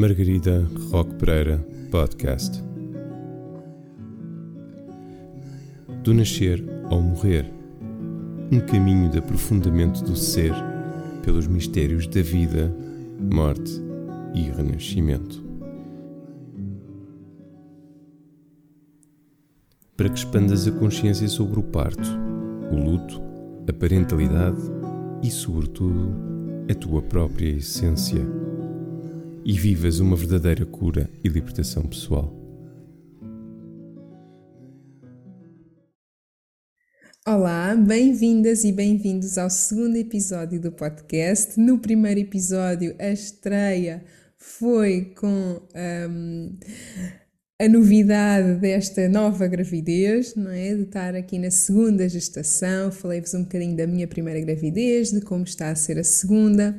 Margarida Roque Pereira Podcast. Do nascer ao morrer, um caminho de aprofundamento do ser pelos mistérios da vida, morte e renascimento. Para que expandas a consciência sobre o parto, o luto, a parentalidade e, sobretudo, a tua própria essência e vivas uma verdadeira cura e libertação pessoal. Olá, bem-vindas e bem-vindos ao segundo episódio do podcast. No primeiro episódio, a estreia foi com um, a novidade desta nova gravidez, não é? De estar aqui na segunda gestação. Falei-vos um bocadinho da minha primeira gravidez, de como está a ser a segunda.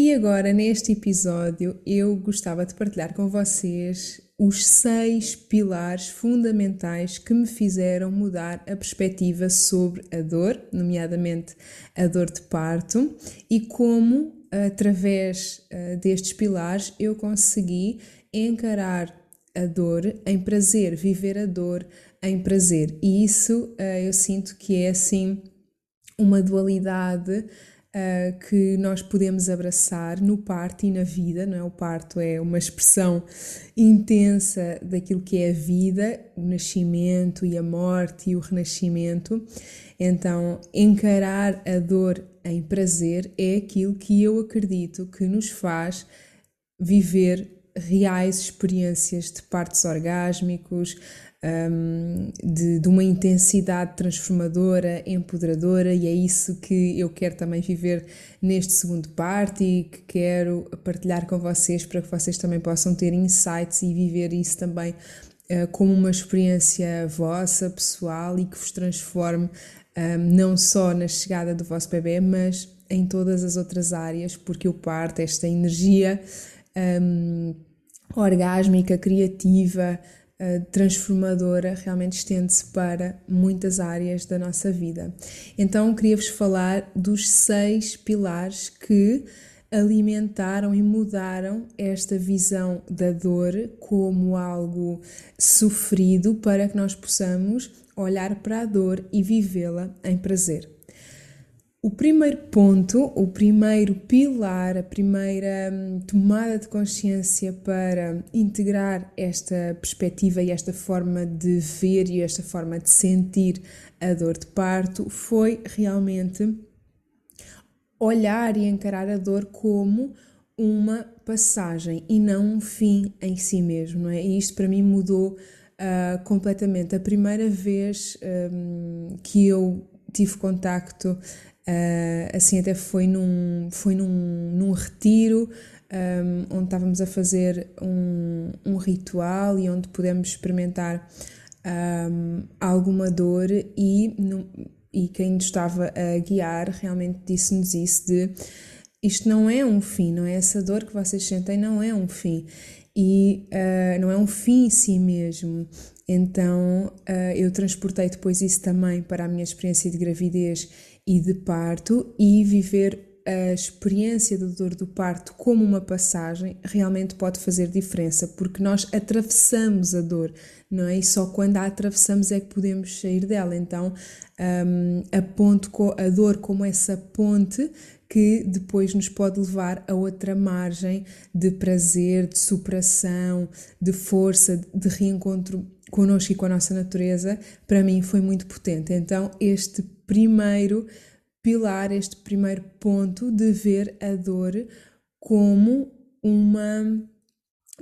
E agora, neste episódio, eu gostava de partilhar com vocês os seis pilares fundamentais que me fizeram mudar a perspectiva sobre a dor, nomeadamente a dor de parto, e como, através uh, destes pilares, eu consegui encarar a dor em prazer, viver a dor em prazer. E isso uh, eu sinto que é assim uma dualidade uh, que nós podemos abraçar no parto e na vida, não é? O parto é uma expressão intensa daquilo que é a vida, o nascimento e a morte e o renascimento. Então, encarar a dor em prazer é aquilo que eu acredito que nos faz viver reais experiências de partos orgásmicos, um, de, de, uma intensidade transformadora, empoderadora, e é isso que eu quero também viver neste segundo parte e que quero partilhar com vocês para que vocês também possam ter insights e viver isso também uh, como uma experiência vossa, pessoal e que vos transforme um, não só na chegada do vosso bebê, mas em todas as outras áreas, porque o parto, esta energia um, orgásmica, criativa, transformadora realmente estende-se para muitas áreas da nossa vida. Então, queria-vos falar dos seis pilares que alimentaram e mudaram esta visão da dor como algo sofrido para que nós possamos olhar para a dor e vivê-la em prazer. O primeiro ponto, o primeiro pilar, a primeira hum, tomada de consciência para integrar esta perspectiva e esta forma de ver e esta forma de sentir a dor de parto foi realmente olhar e encarar a dor como uma passagem e não um fim em si mesmo, não é? E isto para mim mudou uh, completamente. A primeira vez um, que eu tive contacto Uh, assim até foi num, foi num, num retiro um, onde estávamos a fazer um, um ritual e onde pudemos experimentar um, alguma dor e, no, e quem nos estava a guiar realmente disse-nos isso de isto não é um fim, não é essa dor que vocês sentem não é um fim e uh, não é um fim em si mesmo. Então uh, eu transportei depois isso também para a minha experiência de gravidez e de parto e viver a experiência da dor do parto como uma passagem realmente pode fazer diferença, porque nós atravessamos a dor, não é? E só quando a atravessamos é que podemos sair dela. Então, um, a, ponte, a dor como essa ponte que depois nos pode levar a outra margem de prazer, de superação, de força, de reencontro connosco e com a nossa natureza, para mim foi muito potente. Então, este primeiro pilar, este primeiro ponto de ver a dor como uma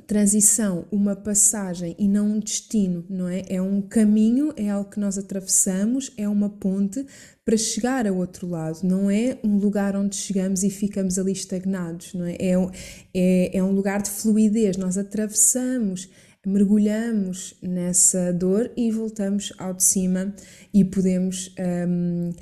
transição, uma passagem e não um destino, não é? É um caminho, é algo que nós atravessamos, é uma ponte para chegar ao outro lado, não é um lugar onde chegamos e ficamos ali estagnados, não é? É, é, é um lugar de fluidez, nós atravessamos mergulhamos nessa dor e voltamos ao de cima e podemos um,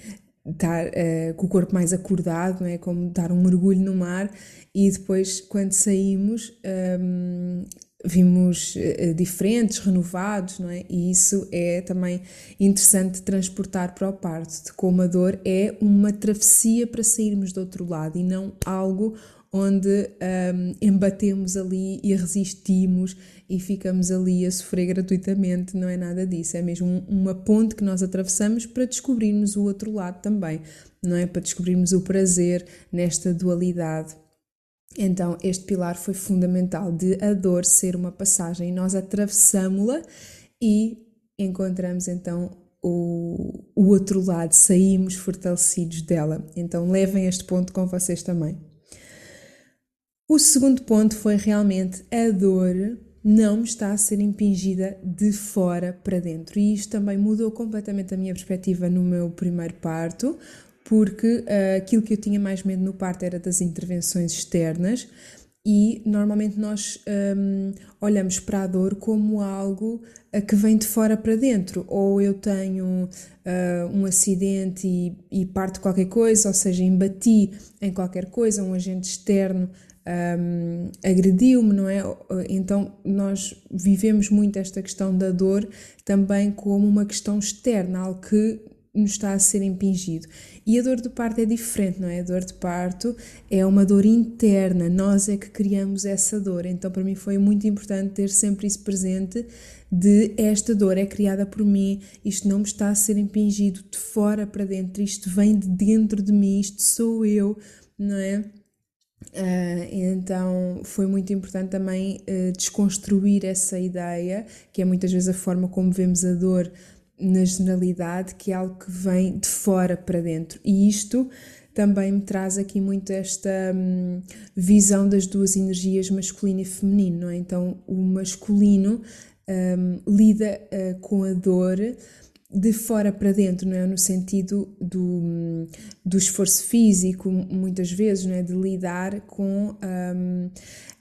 estar uh, com o corpo mais acordado, não é? como dar um mergulho no mar e depois quando saímos um, vimos uh, diferentes, renovados, não é? E isso é também interessante transportar para o parto, de como a dor é uma travessia para sairmos do outro lado e não algo onde um, embatemos ali e resistimos e ficamos ali a sofrer gratuitamente, não é nada disso, é mesmo uma ponte que nós atravessamos para descobrirmos o outro lado também, não é? Para descobrirmos o prazer nesta dualidade. Então, este pilar foi fundamental de a dor ser uma passagem nós atravessamos-la e encontramos então o, o outro lado, saímos fortalecidos dela. Então, levem este ponto com vocês também. O segundo ponto foi realmente a dor não me está a ser impingida de fora para dentro. E isto também mudou completamente a minha perspectiva no meu primeiro parto, porque uh, aquilo que eu tinha mais medo no parto era das intervenções externas e normalmente nós um, olhamos para a dor como algo uh, que vem de fora para dentro. Ou eu tenho uh, um acidente e, e parto qualquer coisa, ou seja, embati em qualquer coisa, um agente externo um, agrediu-me, não é? Então nós vivemos muito esta questão da dor também como uma questão externa, algo que nos está a ser impingido. E a dor de parto é diferente, não é? A dor de parto é uma dor interna, nós é que criamos essa dor. Então, para mim, foi muito importante ter sempre isso presente: de esta dor é criada por mim, isto não me está a ser impingido de fora para dentro, isto vem de dentro de mim, isto sou eu, não é? Uh, então foi muito importante também uh, desconstruir essa ideia, que é muitas vezes a forma como vemos a dor na generalidade, que é algo que vem de fora para dentro. E isto também me traz aqui muito esta hum, visão das duas energias, masculino e feminino, é? Então o masculino hum, lida uh, com a dor de fora para dentro, não é? No sentido do, do esforço físico, muitas vezes, não é? De lidar com um,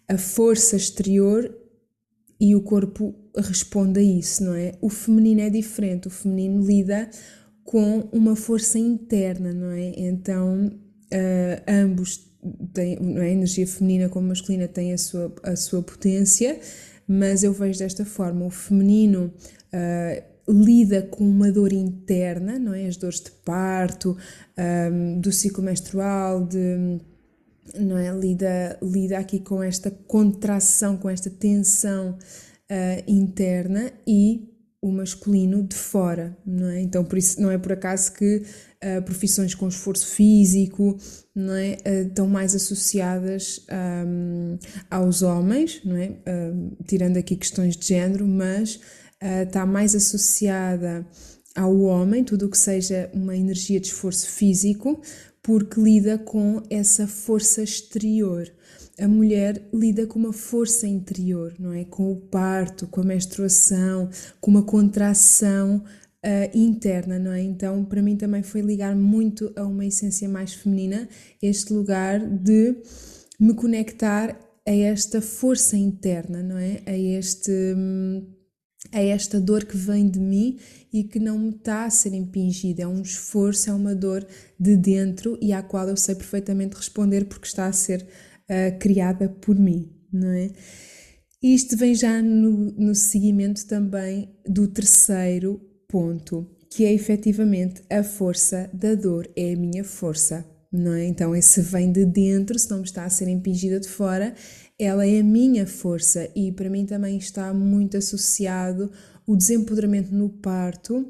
a força exterior e o corpo responde a isso, não é? O feminino é diferente, o feminino lida com uma força interna, não é? Então, uh, ambos têm, é? a energia feminina como masculina têm a sua, a sua potência, mas eu vejo desta forma, o feminino uh, lida com uma dor interna, não é? As dores de parto, um, do ciclo menstrual, de, não é? Lida, lida aqui com esta contração, com esta tensão uh, interna e o masculino de fora, não é? Então, por isso, não é por acaso que uh, profissões com esforço físico, não é? Uh, estão mais associadas um, aos homens, não é? tirando aqui questões de género, mas está mais associada ao homem, tudo o que seja uma energia de esforço físico, porque lida com essa força exterior. A mulher lida com uma força interior, não é? Com o parto, com a menstruação, com uma contração uh, interna, não é? Então, para mim também foi ligar muito a uma essência mais feminina, este lugar de me conectar a esta força interna, não é? A este. Hum, é esta dor que vem de mim e que não me está a ser impingida. É um esforço, é uma dor de dentro e à qual eu sei perfeitamente responder porque está a ser uh, criada por mim, não é? Isto vem já no, no seguimento também do terceiro ponto, que é efetivamente a força da dor, é a minha força, não é? Então, esse vem de dentro, se não me está a ser impingida de fora, ela é a minha força e para mim também está muito associado o desempoderamento no parto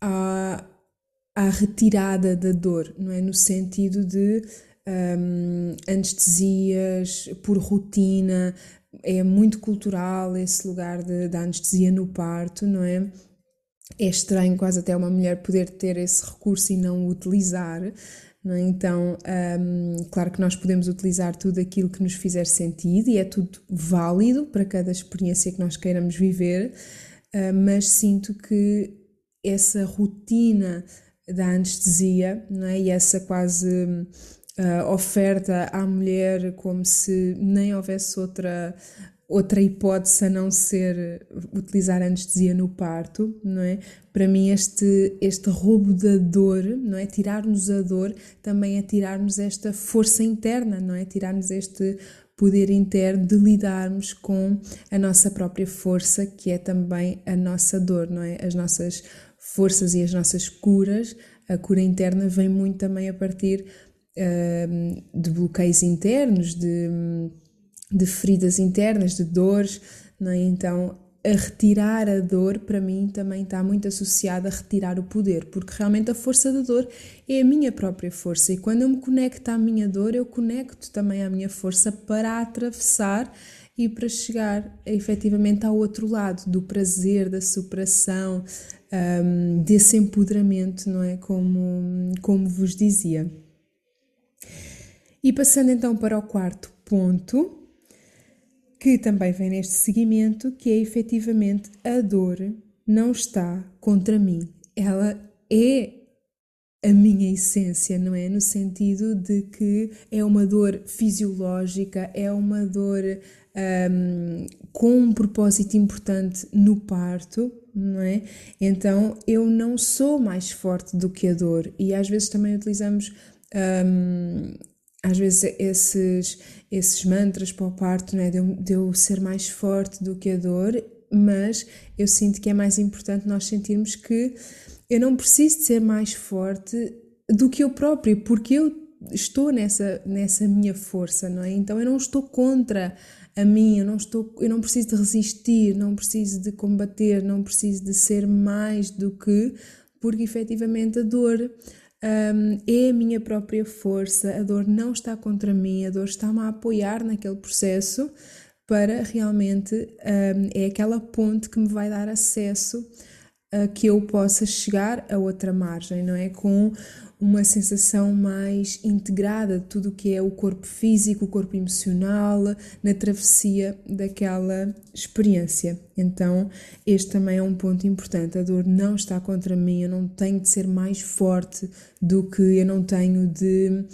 à, à retirada da dor, não é? No sentido de um, anestesias por rotina, é muito cultural esse lugar da anestesia no parto, não é? É estranho quase até uma mulher poder ter esse recurso e não o utilizar, é? Então, um, claro que nós podemos utilizar tudo aquilo que nos fizer sentido e é tudo válido para cada experiência que nós queiramos viver, uh, mas sinto que essa rotina da anestesia não é? e essa quase uh, oferta à mulher como se nem houvesse outra outra hipótese a não ser utilizar anestesia no parto, não é? Para mim este este roubo da dor, não é? Tirar-nos a dor também é tirar-nos esta força interna, não é? Tirar-nos este poder interno de lidarmos com a nossa própria força, que é também a nossa dor, não é? As nossas forças e as nossas curas, a cura interna vem muito também a partir uh, de bloqueios internos, de, de feridas internas, de dores, não é? Então, a retirar a dor, para mim, também está muito associada a retirar o poder, porque realmente a força da dor é a minha própria força, e quando eu me conecto à minha dor, eu conecto também à minha força para atravessar e para chegar efetivamente ao outro lado do prazer, da superação, um, desse empoderamento, não é? Como, como vos dizia. E passando então para o quarto ponto, que também vem neste seguimento, que é efetivamente a dor não está contra mim. Ela é a minha essência, não é? No sentido de que é uma dor fisiológica, é uma dor um, com um propósito importante no parto, não é? Então eu não sou mais forte do que a dor e às vezes também utilizamos um, às vezes esses, esses mantras para o parto, não é? De eu, de eu ser mais forte do que a dor, mas eu sinto que é mais importante nós sentirmos que eu não preciso de ser mais forte do que eu próprio, porque eu estou nessa, nessa minha força, não é? Então eu não estou contra a mim, eu não estou, eu não preciso de resistir, não preciso de combater, não preciso de ser mais do que, porque efetivamente a dor um, é a minha própria força, a dor não está contra mim, a dor está-me a apoiar naquele processo para realmente um, é aquela ponte que me vai dar acesso a que eu possa chegar a outra margem, não é? Com uma sensação mais integrada de tudo o que é o corpo físico, o corpo emocional, na travessia daquela experiência. Então, este também é um ponto importante. A dor não está contra mim, eu não tenho de ser mais forte do que eu não tenho de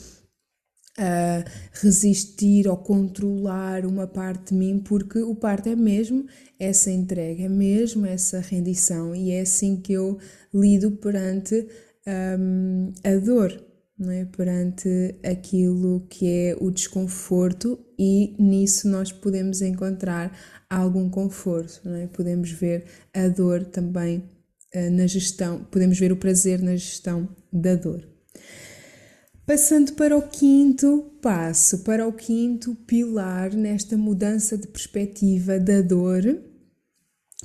uh, resistir ou controlar uma parte de mim, porque o parto é mesmo essa entrega, é mesmo essa rendição e é assim que eu lido perante um, a dor, é? perante aquilo que é o desconforto e nisso nós podemos encontrar algum conforto, é? podemos ver a dor também uh, na gestão, podemos ver o prazer na gestão da dor. Passando para o quinto passo, para o quinto pilar nesta mudança de perspectiva da dor,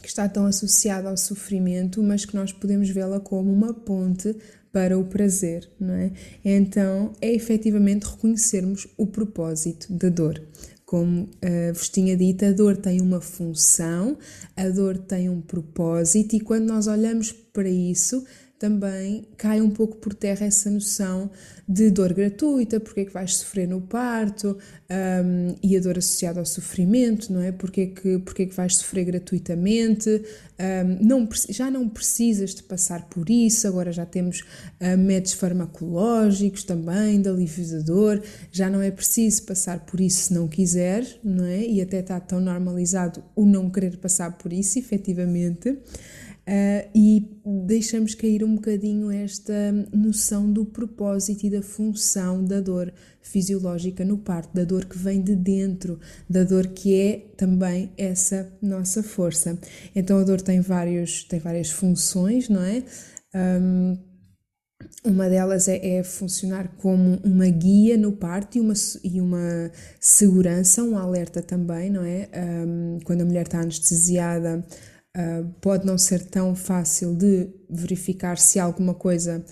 que está tão associada ao sofrimento, mas que nós podemos vê-la como uma ponte para o prazer, não é? Então, é efetivamente reconhecermos o propósito da dor. Como uh, vos tinha dito, a dor tem uma função, a dor tem um propósito, e quando nós olhamos para isso, também cai um pouco por terra essa noção de dor gratuita, porque é que vais sofrer no parto, um, e a dor associada ao sofrimento, não é? Porque é que, porque é que vais sofrer gratuitamente, um, não, já não precisas de passar por isso, agora já temos uh, métodos farmacológicos também, de alívio da dor, já não é preciso passar por isso se não quiser, não é? E até está tão normalizado o não querer passar por isso, efetivamente. Uh, e deixamos cair um bocadinho esta noção do propósito e da função da dor fisiológica no parto, da dor que vem de dentro, da dor que é também essa nossa força. Então a dor tem, vários, tem várias funções, não é? Um, uma delas é, é, funcionar como uma guia no parto e uma, e uma segurança, um alerta também, não é? Um, quando a mulher está anestesiada, uh, pode não ser tão fácil de verificar se alguma coisa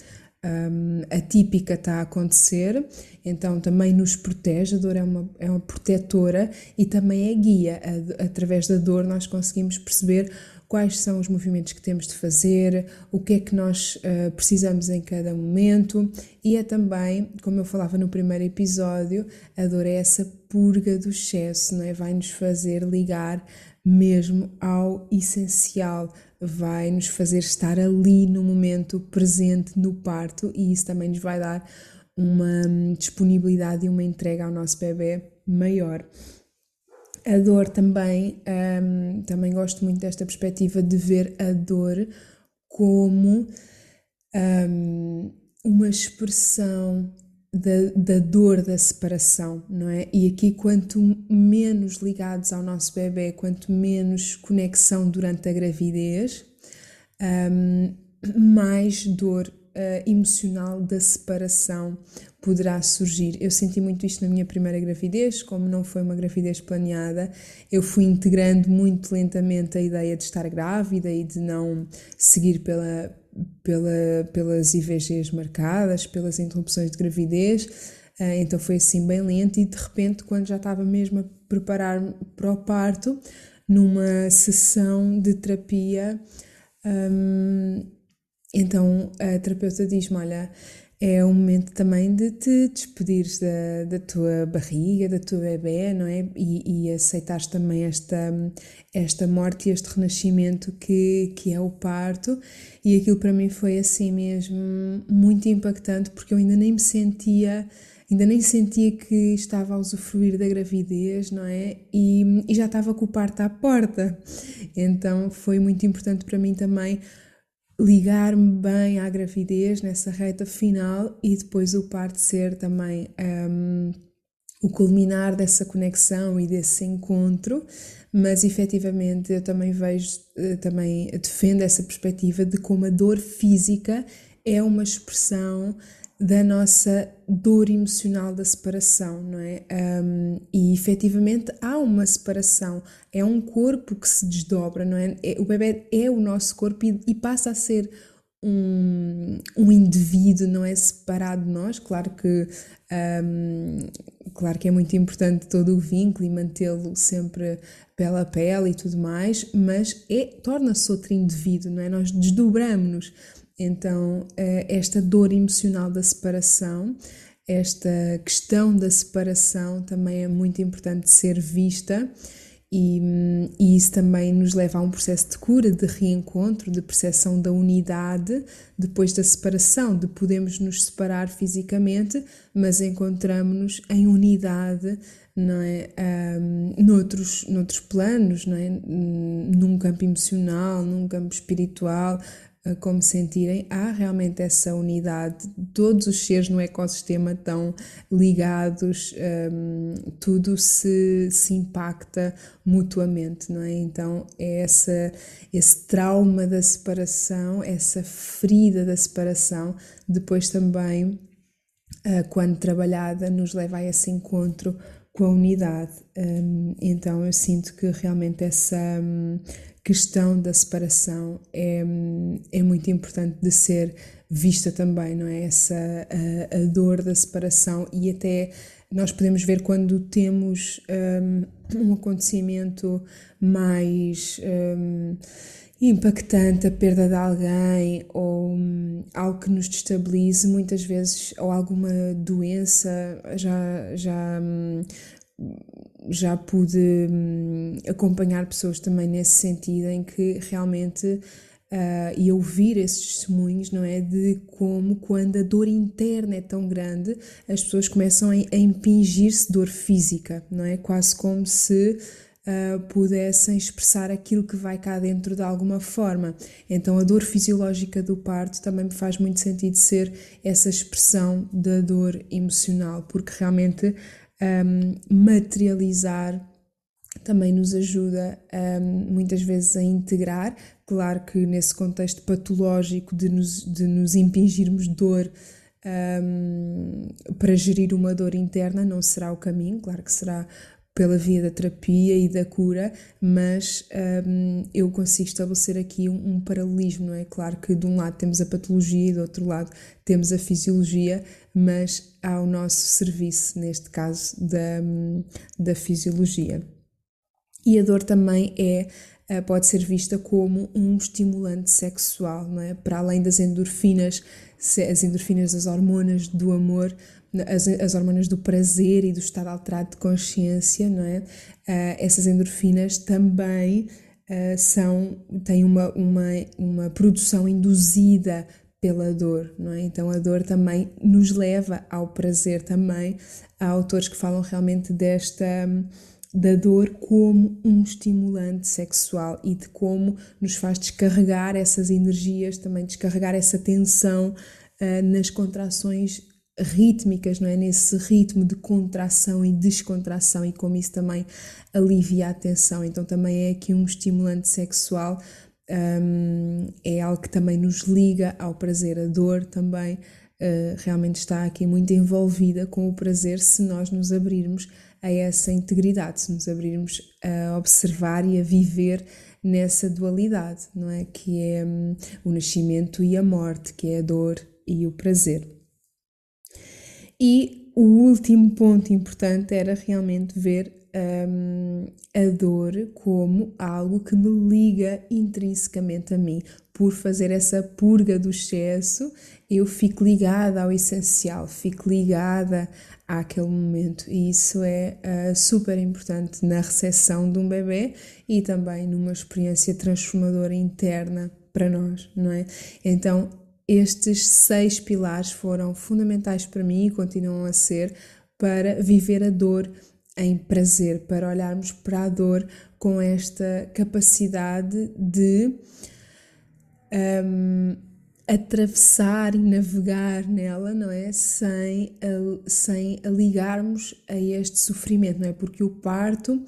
um, atípica está a acontecer, então também nos protege, a dor é uma, é uma protetora e também é guia. A, através da dor nós conseguimos perceber quais são os movimentos que temos de fazer, o que é que nós uh, precisamos em cada momento e é também, como eu falava no primeiro episódio, a dor é essa purga do excesso, não é? vai nos fazer ligar mesmo ao essencial, vai nos fazer estar ali no momento presente no parto e isso também nos vai dar uma disponibilidade e uma entrega ao nosso bebê maior. A dor também, um, também gosto muito desta perspectiva de ver a dor como um, uma expressão da, da dor da separação, não é? E aqui, quanto menos ligados ao nosso bebê, quanto menos conexão durante a gravidez, um, mais dor emocional da separação poderá surgir. Eu senti muito isto na minha primeira gravidez, como não foi uma gravidez planeada, eu fui integrando muito lentamente a ideia de estar grávida e de não seguir pela, pela, pelas IVGs marcadas, pelas interrupções de gravidez. Ah, então foi assim bem lento e de repente, quando já estava mesmo a preparar para o parto, numa sessão de terapia, um, então a terapeuta diz-me: Olha, é um momento também de te despedires da, da tua barriga, da tua bebê, não é? E, e aceitares também esta, esta morte e este renascimento que, que é o parto. E aquilo para mim foi assim mesmo muito impactante, porque eu ainda nem me sentia ainda nem sentia que estava a usufruir da gravidez, não é? E, e já estava com o parto à porta. Então foi muito importante para mim também ligar-me bem à gravidez nessa reta final e depois o parto ser também um, o culminar dessa conexão e desse encontro, mas efetivamente eu também vejo, eh, também defendo essa perspectiva de como a dor física é uma expressão da nossa dor emocional da separação, não é? Um, e efetivamente há uma separação, é um corpo que se desdobra, não é? é o bebê é o nosso corpo e, e passa a ser um, um indivíduo, não é separado de nós. Claro que, um, claro que é muito importante todo o vínculo e mantê-lo sempre pele a pele e tudo mais, mas é, torna-se outro indivíduo, não é? Nós desdobramos-nos. Então, eh, esta dor emocional da separação, esta questão da separação também é muito importante ser vista. E, e, isso também nos leva a um processo de cura, de reencontro, de percepção da unidade depois da separação, de podemos nos separar fisicamente, mas encontramos-nos em unidade, não é? Um, noutros, noutros planos, não é? Num campo emocional, num campo espiritual, como sentirem, há realmente essa unidade, todos os seres no ecossistema estão ligados, um, tudo se, se impacta mutuamente, não é? Então, é essa, esse trauma da separação, essa ferida da separação, depois também, uh, quando trabalhada, nos leva a esse encontro com a unidade. Um, então, eu sinto que realmente essa. Um, questão da separação é, é muito importante de ser vista também, não é? Essa a, a dor da separação e até nós podemos ver quando temos um, um acontecimento mais um, impactante, a perda de alguém ou um, algo que nos destabilize, muitas vezes, ou alguma doença, já, já hum, já pude hum, acompanhar pessoas também nesse sentido, em que realmente uh, e ouvir esses testemunhos, não é? De como, quando a dor interna é tão grande, as pessoas começam a, impingir-se dor física, não é? Quase como se uh, pudessem expressar aquilo que vai cá dentro de alguma forma. Então, a dor fisiológica do parto também me faz muito sentido ser essa expressão da dor emocional, porque realmente um, materializar também nos ajuda um, muitas vezes a integrar. Claro que nesse contexto patológico de nos, de nos impingirmos dor um, para gerir uma dor interna não será o caminho, claro que será pela via da terapia e da cura, mas um, eu consigo estabelecer aqui um, um, paralelismo, não é? Claro que de um lado temos a patologia e do outro lado temos a fisiologia, mas há o nosso serviço, neste caso, da, da fisiologia. E a dor também é eh, pode ser vista como um estimulante sexual, é? Para além das endorfinas, as endorfinas, as hormonas do amor, as, as hormonas do prazer e do estado alterado de consciência, não é? Uh, essas endorfinas também uh, são, têm uma, uma, uma produção induzida pela dor, não é? Então a dor também nos leva ao prazer também. Há autores que falam realmente desta da dor como um estimulante sexual e de como nos faz descarregar essas energias, também descarregar essa tensão uh, nas contrações rítmicas, não é? Nesse ritmo de contração e descontração e como isso também alivia a tensão. Então também é aqui um estimulante sexual um, é algo que também nos liga ao prazer, a dor também uh, realmente está aqui muito envolvida com o prazer se nós nos abrirmos a essa integridade, se nos abrirmos a observar e a viver nessa dualidade, não é? Que é um, o nascimento e a morte, que é a dor e o prazer. E o último ponto importante era realmente ver um, a dor como algo que me liga intrinsecamente a mim. Por fazer essa purga do excesso, eu fico ligada ao essencial, fico ligada àquele momento. E isso é uh, super importante na recepção de um bebê e também numa experiência transformadora interna para nós, não é? Então, estes seis pilares foram fundamentais para mim e continuam a ser para viver a dor em prazer, para olharmos para a dor com esta capacidade de um, atravessar e navegar nela, não é? Sem, sem ligarmos a este sofrimento, não é? Porque o parto uh,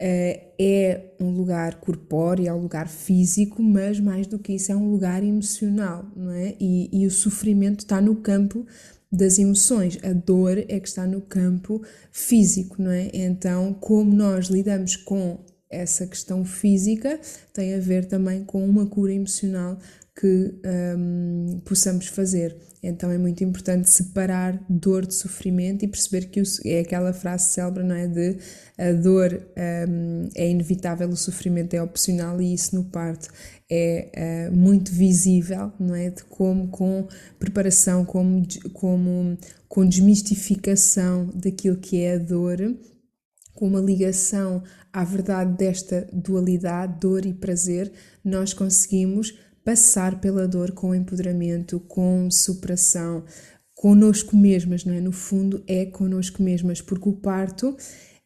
é um lugar corpóreo, é um lugar físico, mas mais do que isso é um lugar emocional, não é? E, e o sofrimento está no campo das emoções. A dor é que está no campo físico, não é? Então, como nós lidamos com essa questão física, tem a ver também com uma cura emocional que um, possamos fazer. Então é muito importante separar dor de sofrimento e perceber que é aquela frase célebre, não é? De a dor um, é inevitável, o sofrimento é opcional e isso no parto é uh, muito visível, não é? De como com preparação, como, como com desmistificação daquilo que é a dor, com uma ligação à verdade desta dualidade, dor e prazer, nós conseguimos passar pela dor com empoderamento, com superação, conosco mesmas, não é? No fundo, é conosco mesmas, porque o parto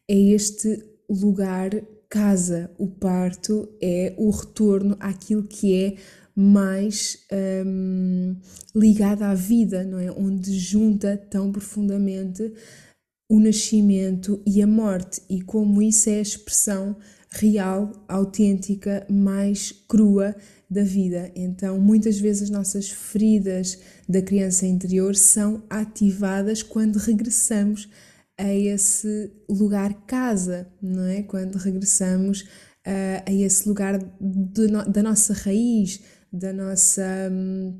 é este lugar casa, o parto é o retorno àquilo que é mais um, ligado à vida, não é? Onde junta tão profundamente o nascimento e a morte, e como isso é a expressão real, autêntica, mais crua da vida. Então, muitas vezes as nossas feridas da criança interior são ativadas quando regressamos a esse lugar casa, não é? Quando regressamos uh, a esse lugar da nossa raiz, da nossa um,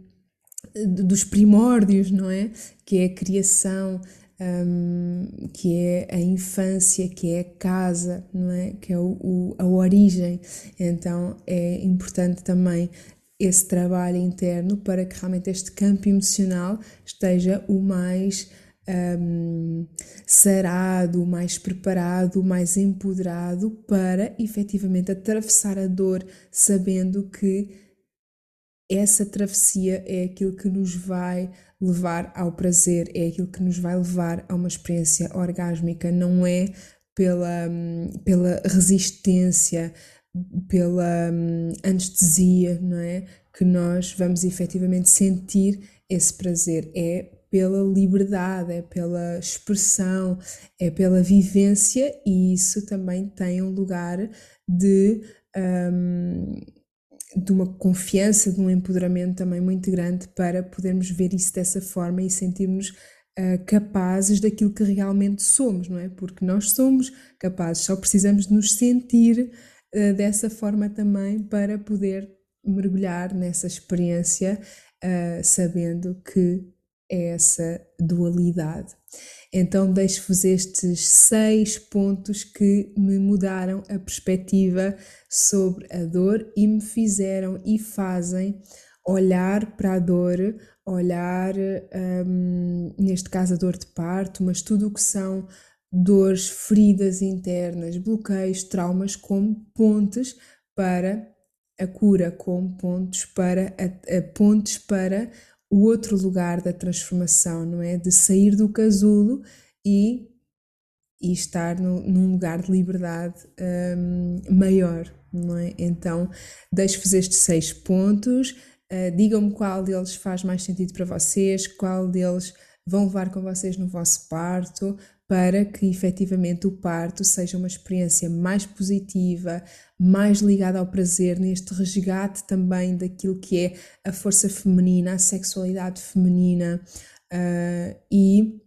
dos primórdios, não é? Que é a criação, um, que é a infância, que é a casa, não é? Que é o, o, a origem. Então é importante também esse trabalho interno para que realmente este campo emocional esteja o mais um, sarado, mais preparado, mais empoderado para efetivamente atravessar a dor, sabendo que essa travessia é aquilo que nos vai levar ao prazer, é aquilo que nos vai levar a uma experiência orgásmica, não é pela, pela resistência, pela hum, anestesia, não é? Que nós vamos efetivamente sentir esse prazer, é pela liberdade, é pela expressão, é pela vivência e isso também tem um lugar de. Um, de uma confiança, de um empoderamento também muito grande para podermos ver isso dessa forma e sentirmos uh, capazes daquilo que realmente somos, não é? Porque nós somos capazes, só precisamos de nos sentir uh, dessa forma também para poder mergulhar nessa experiência, uh, sabendo que é essa dualidade. Então, deixo-vos estes seis pontos que me mudaram a perspectiva sobre a dor e me fizeram e fazem olhar para a dor, olhar, um, neste caso, a dor de parto, mas tudo o que são dores, feridas internas, bloqueios, traumas, como pontes para a cura, como pontos para, a, a pontes para o outro lugar da transformação, não é? De sair do casulo e, e estar no, num lugar de liberdade um, maior, não é? Então, deixo-vos estes seis pontos, uh, digam-me qual deles faz mais sentido para vocês, qual deles vão levar com vocês no vosso parto para que efetivamente o parto seja uma experiência mais positiva, mais ligada ao prazer, neste resgate também daquilo que é a força feminina, a sexualidade feminina uh, e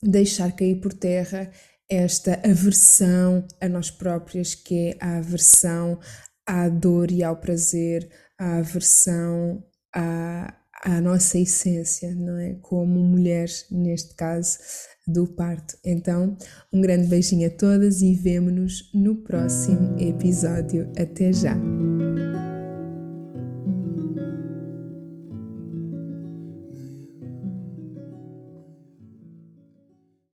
deixar cair por terra esta aversão a nós próprias, que é a aversão à dor e ao prazer, a aversão à, à nossa essência, não é? Como mulheres, neste caso, do parto. Então, um grande beijinho a todas e vemo-nos no próximo episódio. Até já!